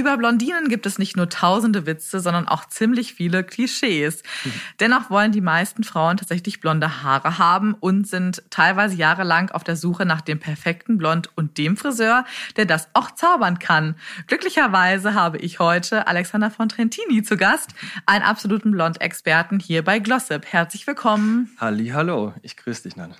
Über Blondinen gibt es nicht nur tausende Witze, sondern auch ziemlich viele Klischees. Dennoch wollen die meisten Frauen tatsächlich blonde Haare haben und sind teilweise jahrelang auf der Suche nach dem perfekten Blond und dem Friseur, der das auch zaubern kann. Glücklicherweise habe ich heute Alexander von Trentini zu Gast, einen absoluten Blond-Experten hier bei Glossip. Herzlich willkommen. Halli, hallo, ich grüße dich, Nan.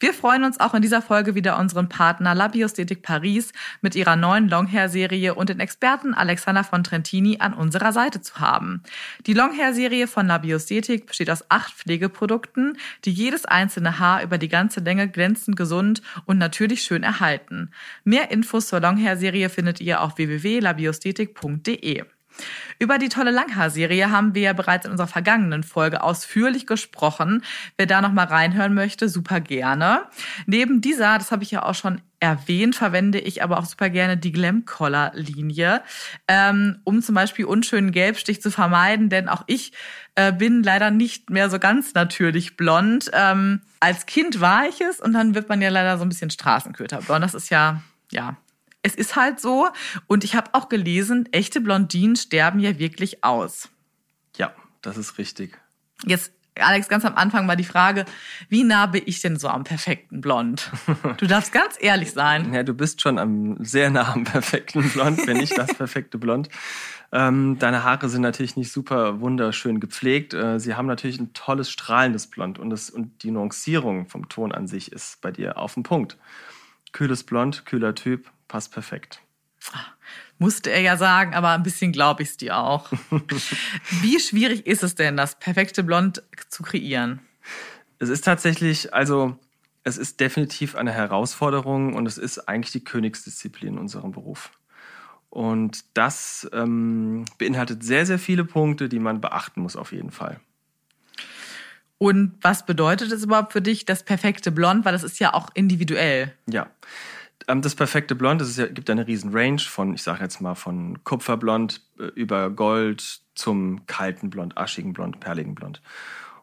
Wir freuen uns auch in dieser Folge wieder unseren Partner Labiosthetik Paris mit ihrer neuen Longhair-Serie und den Experten Alexander von Trentini an unserer Seite zu haben. Die Longhair-Serie von Labiosthetik besteht aus acht Pflegeprodukten, die jedes einzelne Haar über die ganze Länge glänzend gesund und natürlich schön erhalten. Mehr Infos zur Longhair-Serie findet ihr auf www.labiosthetik.de. Über die tolle Langhaarserie haben wir ja bereits in unserer vergangenen Folge ausführlich gesprochen. Wer da noch mal reinhören möchte, super gerne. Neben dieser, das habe ich ja auch schon erwähnt, verwende ich aber auch super gerne die Glam Collar Linie, ähm, um zum Beispiel unschönen Gelbstich zu vermeiden, denn auch ich äh, bin leider nicht mehr so ganz natürlich blond. Ähm, als Kind war ich es und dann wird man ja leider so ein bisschen Straßenköterblond. Das ist ja, ja, es ist halt so. Und ich habe auch gelesen, echte Blondinen sterben ja wirklich aus. Ja, das ist richtig. Jetzt, Alex, ganz am Anfang war die Frage, wie nah bin ich denn so am perfekten Blond? Du darfst ganz ehrlich sein. Ja, du bist schon am sehr nah am perfekten Blond, wenn nicht das perfekte Blond. Ähm, deine Haare sind natürlich nicht super wunderschön gepflegt. Äh, sie haben natürlich ein tolles strahlendes Blond und, das, und die Nuancierung vom Ton an sich ist bei dir auf dem Punkt. Kühles Blond, kühler Typ, passt perfekt. Musste er ja sagen, aber ein bisschen glaube ich es dir auch. Wie schwierig ist es denn, das perfekte Blond zu kreieren? Es ist tatsächlich, also es ist definitiv eine Herausforderung und es ist eigentlich die Königsdisziplin in unserem Beruf. Und das ähm, beinhaltet sehr, sehr viele Punkte, die man beachten muss auf jeden Fall. Und was bedeutet es überhaupt für dich, das perfekte Blond? Weil das ist ja auch individuell. Ja. Ähm, das perfekte Blond, es ja, gibt eine riesen Range von, ich sage jetzt mal, von Kupferblond äh, über Gold zum kalten Blond, aschigen Blond, perligen Blond.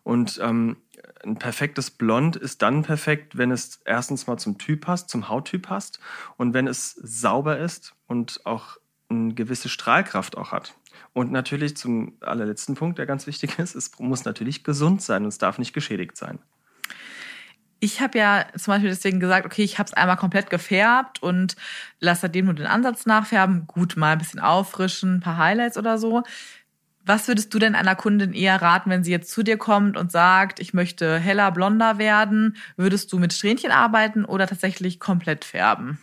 Und ähm, ein perfektes Blond ist dann perfekt, wenn es erstens mal zum Typ passt, zum Hauttyp passt und wenn es sauber ist und auch eine gewisse Strahlkraft auch hat. Und natürlich zum allerletzten Punkt, der ganz wichtig ist, es muss natürlich gesund sein und es darf nicht geschädigt sein. Ich habe ja zum Beispiel deswegen gesagt, okay, ich habe es einmal komplett gefärbt und lasse seitdem nur den Ansatz nachfärben. Gut, mal ein bisschen auffrischen, ein paar Highlights oder so. Was würdest du denn einer Kundin eher raten, wenn sie jetzt zu dir kommt und sagt, ich möchte heller, blonder werden? Würdest du mit Strähnchen arbeiten oder tatsächlich komplett färben?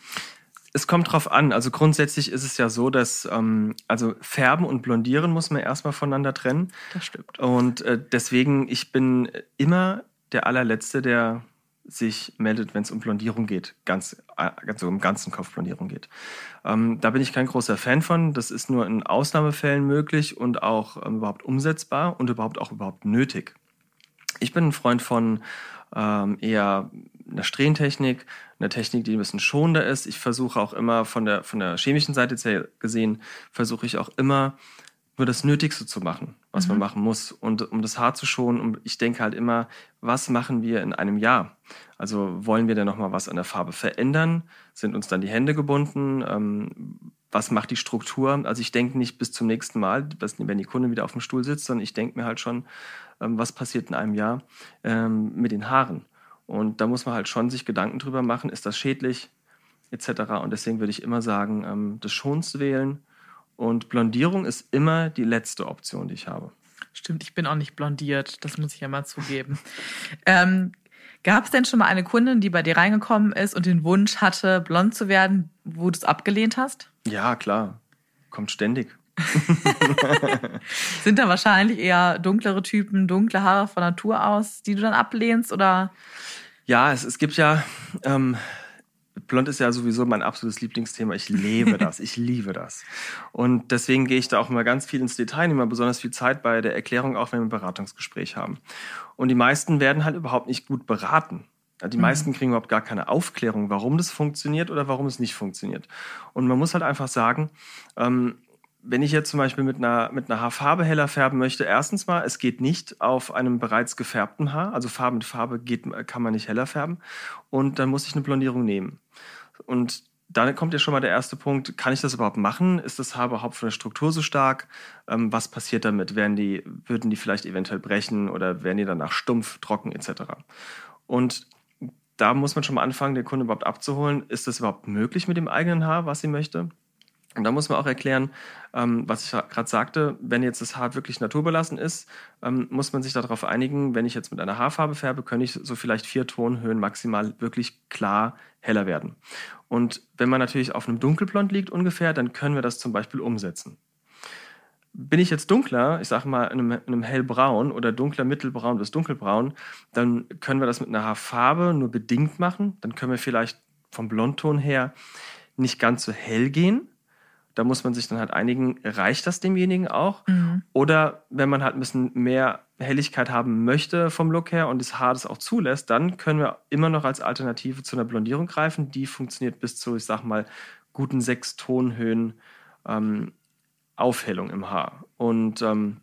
Es kommt drauf an. Also grundsätzlich ist es ja so, dass ähm, also Färben und Blondieren muss man erstmal voneinander trennen. Das stimmt. Und äh, deswegen, ich bin immer der allerletzte, der sich meldet, wenn es um Blondierung geht, ganz, also um ganzen Kopf Blondierung geht. Ähm, da bin ich kein großer Fan von. Das ist nur in Ausnahmefällen möglich und auch ähm, überhaupt umsetzbar und überhaupt auch überhaupt nötig. Ich bin ein Freund von ähm, eher einer Strähntechnik, einer Technik, die ein bisschen schonender ist. Ich versuche auch immer von der, von der chemischen Seite gesehen, versuche ich auch immer nur das Nötigste zu machen, was mhm. man machen muss. Und um das Haar zu schonen, und ich denke halt immer, was machen wir in einem Jahr? Also wollen wir denn nochmal was an der Farbe verändern? Sind uns dann die Hände gebunden? Ähm, was macht die Struktur? Also ich denke nicht bis zum nächsten Mal, wenn die Kunde wieder auf dem Stuhl sitzt, sondern ich denke mir halt schon, ähm, was passiert in einem Jahr ähm, mit den Haaren? Und da muss man halt schon sich Gedanken drüber machen, ist das schädlich, etc. Und deswegen würde ich immer sagen, ähm, das Schonst wählen und Blondierung ist immer die letzte Option, die ich habe. Stimmt, ich bin auch nicht blondiert, das muss ich ja mal zugeben. ähm, Gab es denn schon mal eine Kundin, die bei dir reingekommen ist und den Wunsch hatte, blond zu werden, wo du es abgelehnt hast? Ja, klar. Kommt ständig. Sind da wahrscheinlich eher dunklere Typen, dunkle Haare von Natur aus, die du dann ablehnst? Oder? Ja, es, es gibt ja ähm, Blond ist ja sowieso mein absolutes Lieblingsthema. Ich lebe das. Ich liebe das. Und deswegen gehe ich da auch immer ganz viel ins Detail, nehme besonders viel Zeit bei der Erklärung, auch wenn wir ein Beratungsgespräch haben. Und die meisten werden halt überhaupt nicht gut beraten. Die meisten kriegen überhaupt gar keine Aufklärung, warum das funktioniert oder warum es nicht funktioniert. Und man muss halt einfach sagen, ähm, wenn ich jetzt zum Beispiel mit einer, mit einer Haarfarbe heller färben möchte, erstens mal, es geht nicht auf einem bereits gefärbten Haar. Also Farbe mit Farbe geht, kann man nicht heller färben. Und dann muss ich eine Blondierung nehmen. Und dann kommt ja schon mal der erste Punkt, kann ich das überhaupt machen? Ist das Haar überhaupt von der Struktur so stark? Ähm, was passiert damit? Werden die, würden die vielleicht eventuell brechen oder werden die danach stumpf, trocken etc.? Und da muss man schon mal anfangen, den Kunden überhaupt abzuholen. Ist das überhaupt möglich mit dem eigenen Haar, was sie möchte? Und da muss man auch erklären, ähm, was ich gerade sagte, wenn jetzt das Haar wirklich naturbelassen ist, ähm, muss man sich darauf einigen, wenn ich jetzt mit einer Haarfarbe färbe, kann ich so vielleicht vier Tonhöhen maximal wirklich klar heller werden. Und wenn man natürlich auf einem Dunkelblond liegt ungefähr, dann können wir das zum Beispiel umsetzen. Bin ich jetzt dunkler, ich sage mal in einem, in einem hellbraun oder dunkler mittelbraun bis dunkelbraun, dann können wir das mit einer Haarfarbe nur bedingt machen. Dann können wir vielleicht vom Blondton her nicht ganz so hell gehen, da muss man sich dann halt einigen, reicht das demjenigen auch? Mhm. Oder wenn man halt ein bisschen mehr Helligkeit haben möchte vom Look her und das Haar das auch zulässt, dann können wir immer noch als Alternative zu einer Blondierung greifen. Die funktioniert bis zu, ich sag mal, guten sechs Tonhöhen ähm, Aufhellung im Haar. Und ähm,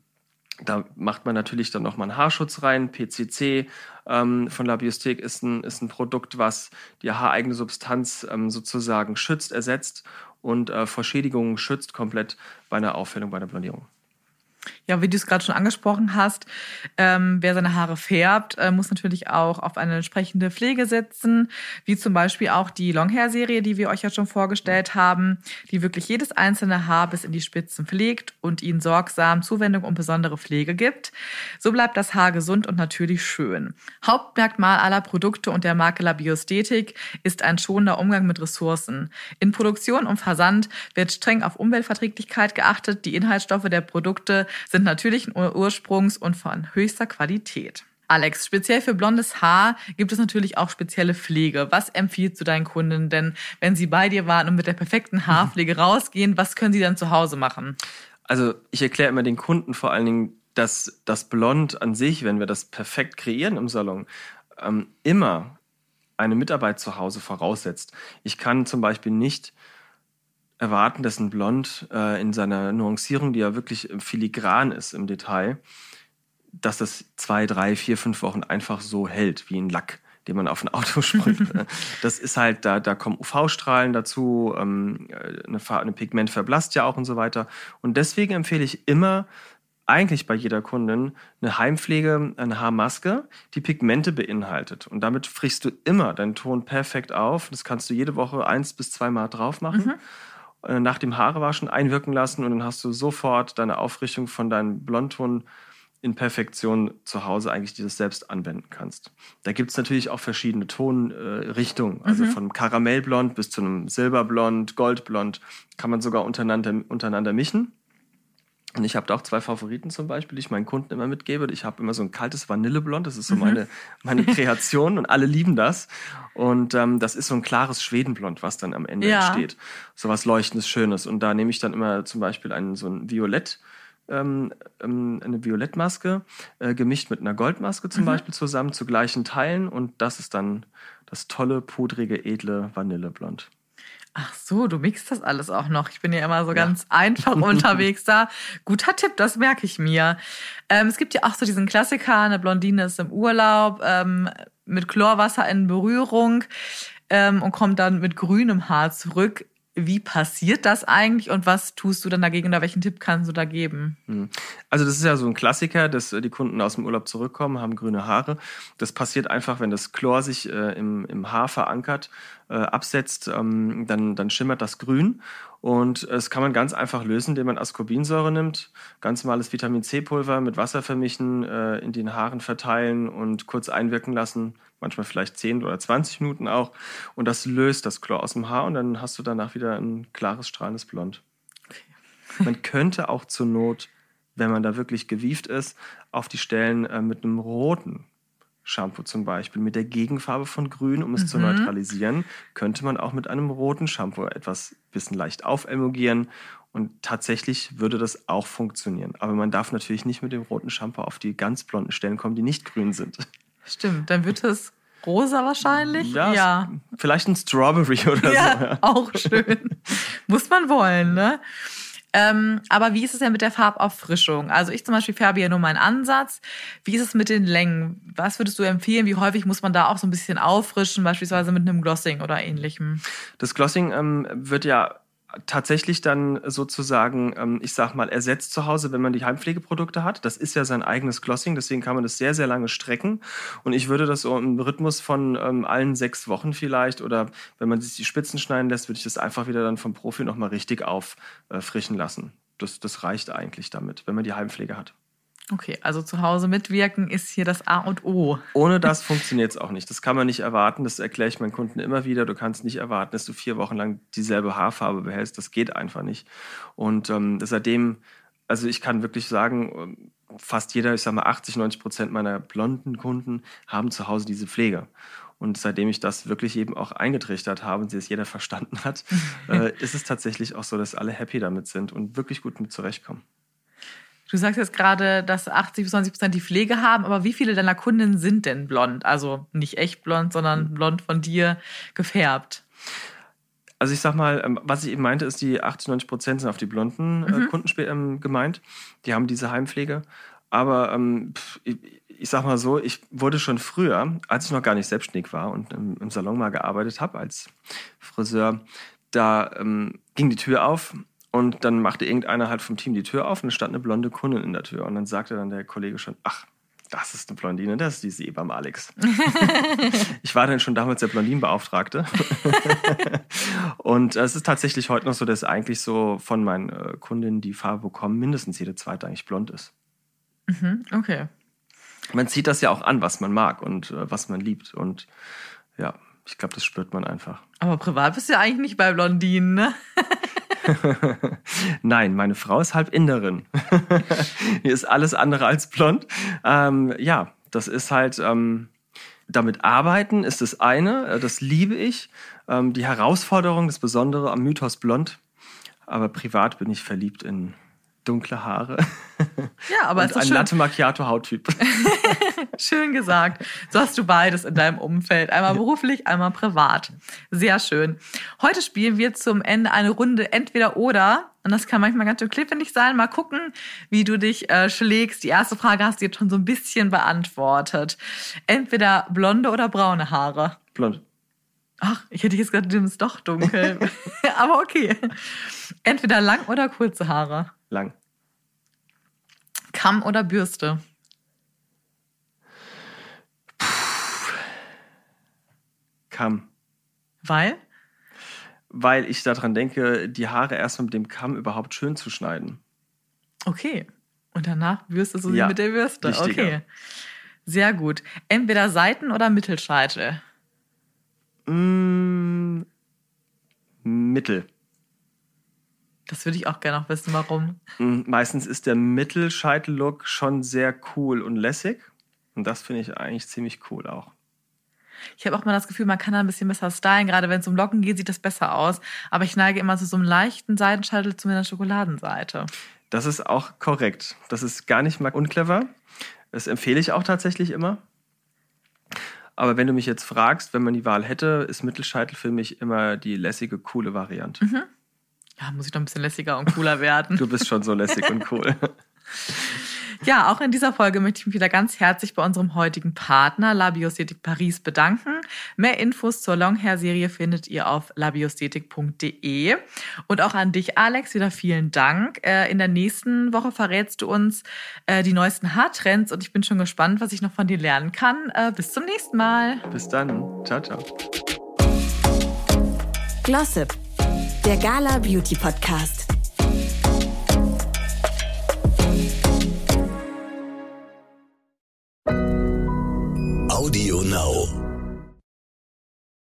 da macht man natürlich dann nochmal einen Haarschutz rein. PCC ähm, von Labiostek ist ein, ist ein Produkt, was die haareigene Substanz ähm, sozusagen schützt, ersetzt und äh, vor Schädigungen schützt komplett bei einer Aufhellung, bei einer Blondierung. Ja, wie du es gerade schon angesprochen hast, ähm, wer seine Haare färbt, äh, muss natürlich auch auf eine entsprechende Pflege setzen, wie zum Beispiel auch die Longhair-Serie, die wir euch ja schon vorgestellt haben, die wirklich jedes einzelne Haar bis in die Spitzen pflegt und ihnen sorgsam Zuwendung und besondere Pflege gibt. So bleibt das Haar gesund und natürlich schön. Hauptmerkmal aller Produkte und der Marke Biosthetik ist ein schonender Umgang mit Ressourcen. In Produktion und Versand wird streng auf Umweltverträglichkeit geachtet. Die Inhaltsstoffe der Produkte sind natürlichen Ursprungs und von höchster Qualität. Alex, speziell für blondes Haar gibt es natürlich auch spezielle Pflege. Was empfiehlst du deinen Kunden denn, wenn sie bei dir waren und mit der perfekten Haarpflege rausgehen? Was können sie dann zu Hause machen? Also ich erkläre immer den Kunden vor allen Dingen, dass das Blond an sich, wenn wir das perfekt kreieren im Salon, ähm, immer eine Mitarbeit zu Hause voraussetzt. Ich kann zum Beispiel nicht erwarten, dass ein Blond äh, in seiner Nuancierung, die ja wirklich filigran ist im Detail, dass das zwei, drei, vier, fünf Wochen einfach so hält, wie ein Lack, den man auf ein Auto sprüht. Ne? das ist halt, da, da kommen UV-Strahlen dazu, ähm, eine, eine Pigment verblasst ja auch und so weiter. Und deswegen empfehle ich immer, eigentlich bei jeder Kundin eine Heimpflege, eine Haarmaske, die Pigmente beinhaltet. Und damit frichst du immer deinen Ton perfekt auf. Das kannst du jede Woche eins bis zweimal drauf machen. Mhm. Äh, nach dem Haarewaschen einwirken lassen und dann hast du sofort deine Aufrichtung von deinem Blondton in Perfektion zu Hause eigentlich dieses selbst anwenden kannst. Da gibt es natürlich auch verschiedene Tonrichtungen, äh, also mhm. von Karamellblond bis zu einem Silberblond, Goldblond, kann man sogar untereinander, untereinander mischen. Und ich habe da auch zwei Favoriten zum Beispiel, die ich meinen Kunden immer mitgebe. Ich habe immer so ein kaltes Vanilleblond, das ist so mhm. meine, meine Kreation und alle lieben das. Und ähm, das ist so ein klares Schwedenblond, was dann am Ende ja. entsteht. So was Leuchtendes, Schönes. Und da nehme ich dann immer zum Beispiel einen, so ein Violett, ähm, ähm eine Violettmaske, äh, gemischt mit einer Goldmaske zum mhm. Beispiel zusammen zu gleichen Teilen. Und das ist dann das tolle, pudrige, edle Vanilleblond. Ach so, du mixt das alles auch noch. Ich bin ja immer so ja. ganz einfach unterwegs da. Guter Tipp, das merke ich mir. Ähm, es gibt ja auch so diesen Klassiker, eine Blondine ist im Urlaub ähm, mit Chlorwasser in Berührung ähm, und kommt dann mit grünem Haar zurück. Wie passiert das eigentlich und was tust du dann dagegen oder welchen Tipp kannst du da geben? Hm. Also das ist ja so ein Klassiker, dass die Kunden aus dem Urlaub zurückkommen, haben grüne Haare. Das passiert einfach, wenn das Chlor sich äh, im, im Haar verankert, äh, absetzt, ähm, dann, dann schimmert das grün. Und es kann man ganz einfach lösen, indem man Ascorbinsäure nimmt, ganz normales Vitamin C-Pulver mit Wasser vermischen, äh, in den Haaren verteilen und kurz einwirken lassen manchmal vielleicht 10 oder 20 Minuten auch. Und das löst das Chlor aus dem Haar und dann hast du danach wieder ein klares, strahlendes Blond. Okay. Man könnte auch zur Not, wenn man da wirklich gewieft ist, auf die Stellen äh, mit einem roten Shampoo zum Beispiel, mit der Gegenfarbe von Grün, um es mhm. zu neutralisieren, könnte man auch mit einem roten Shampoo etwas bisschen leicht aufemulgieren und tatsächlich würde das auch funktionieren. Aber man darf natürlich nicht mit dem roten Shampoo auf die ganz blonden Stellen kommen, die nicht grün sind. Stimmt, dann wird es Rosa wahrscheinlich? Ja, ja. Vielleicht ein Strawberry oder Ja, so. Ja. auch schön. Muss man wollen, ne? Ähm, aber wie ist es denn mit der Farbauffrischung? Also ich zum Beispiel färbe ja nur meinen Ansatz. Wie ist es mit den Längen? Was würdest du empfehlen? Wie häufig muss man da auch so ein bisschen auffrischen, beispielsweise mit einem Glossing oder ähnlichem? Das Glossing ähm, wird ja tatsächlich dann sozusagen, ähm, ich sag mal, ersetzt zu Hause, wenn man die Heimpflegeprodukte hat. Das ist ja sein eigenes Glossing, deswegen kann man das sehr, sehr lange strecken. Und ich würde das so im Rhythmus von ähm, allen sechs Wochen vielleicht oder wenn man sich die Spitzen schneiden lässt, würde ich das einfach wieder dann vom Profi nochmal richtig auffrischen lassen. Das, das reicht eigentlich damit, wenn man die Heimpflege hat. Okay, also zu Hause mitwirken ist hier das A und O. Ohne das funktioniert es auch nicht. Das kann man nicht erwarten. Das erkläre ich meinen Kunden immer wieder. Du kannst nicht erwarten, dass du vier Wochen lang dieselbe Haarfarbe behältst. Das geht einfach nicht. Und ähm, seitdem, also ich kann wirklich sagen, ähm, fast jeder, ich sage mal 80, 90 Prozent meiner blonden Kunden haben zu Hause diese Pflege. Und seitdem ich das wirklich eben auch eingetrichtert habe und sie es jeder verstanden hat, äh, ist es tatsächlich auch so, dass alle happy damit sind und wirklich gut mit zurechtkommen. Du sagst jetzt gerade, dass 80 bis 90 Prozent die Pflege haben, aber wie viele deiner Kunden sind denn blond? Also nicht echt blond, sondern blond von dir gefärbt. Also ich sag mal, ähm, was ich eben meinte, ist, die 80, 90 Prozent sind auf die blonden äh, Kunden spe- ähm, gemeint. Die haben diese Heimpflege. Aber ähm, ich, ich sag mal so, ich wurde schon früher, als ich noch gar nicht selbstständig war und im, im Salon mal gearbeitet habe als Friseur, da ähm, ging die Tür auf und dann machte irgendeiner halt vom Team die Tür auf und es stand eine blonde Kundin in der Tür. Und dann sagte dann der Kollege schon, ach, das ist eine Blondine, das ist die Sie beim Alex. ich war dann schon damals der Blondinenbeauftragte. und es ist tatsächlich heute noch so, dass eigentlich so von meinen äh, Kundinnen, die Farbe bekommen, mindestens jede zweite eigentlich blond ist. Mhm, okay. Man zieht das ja auch an, was man mag und äh, was man liebt. Und ja, ich glaube, das spürt man einfach. Aber privat bist du ja eigentlich nicht bei Blondinen, ne? Nein, meine Frau ist halb Inderin. Die ist alles andere als blond. Ähm, ja, das ist halt, ähm, damit arbeiten ist das eine, äh, das liebe ich. Ähm, die Herausforderung, das Besondere am Mythos blond. Aber privat bin ich verliebt in dunkle Haare. Ja, aber und es ist ein schön, Latte Macchiato Hauttyp. schön gesagt. So hast du beides in deinem Umfeld. Einmal beruflich, einmal privat. Sehr schön. Heute spielen wir zum Ende eine Runde entweder oder. Und das kann manchmal ganz schön klippig sein. Mal gucken, wie du dich äh, schlägst. Die erste Frage hast du jetzt schon so ein bisschen beantwortet. Entweder blonde oder braune Haare. Blond. Ach, ich hätte jetzt gesagt, du nimmst doch dunkel. Aber okay. Entweder lang oder kurze Haare. Lang. Kamm oder Bürste. Kamm. Weil? Weil ich daran denke, die Haare erstmal mit dem Kamm überhaupt schön zu schneiden. Okay. Und danach bürstest du sie Ja, mit der Bürste. wichtiger. Okay. Sehr gut. Entweder Seiten- oder Mittelscheitel. Mm, Mittel. Das würde ich auch gerne noch wissen, warum. Mm, Meistens ist der Mittelscheitel-Look schon sehr cool und lässig. Und das finde ich eigentlich ziemlich cool auch. Ich habe auch mal das Gefühl, man kann da ein bisschen besser stylen. Gerade wenn es um Locken geht, sieht das besser aus. Aber ich neige immer zu so einem leichten Seitenscheitel zu meiner Schokoladenseite. Das ist auch korrekt. Das ist gar nicht mal unclever. Das empfehle ich auch tatsächlich immer. Aber wenn du mich jetzt fragst, wenn man die Wahl hätte, ist Mittelscheitel für mich immer die lässige, coole Variante. Ja, muss ich noch ein bisschen lässiger und cooler werden. Du bist schon so lässig und cool. Ja, auch in dieser Folge möchte ich mich wieder ganz herzlich bei unserem heutigen Partner Labiosthetik Paris bedanken. Mehr Infos zur Longhair-Serie findet ihr auf labiosthetik.de. Und auch an dich, Alex, wieder vielen Dank. Äh, In der nächsten Woche verrätst du uns äh, die neuesten Haartrends und ich bin schon gespannt, was ich noch von dir lernen kann. Äh, Bis zum nächsten Mal. Bis dann. Ciao, ciao. Glossip, der Gala Beauty Podcast.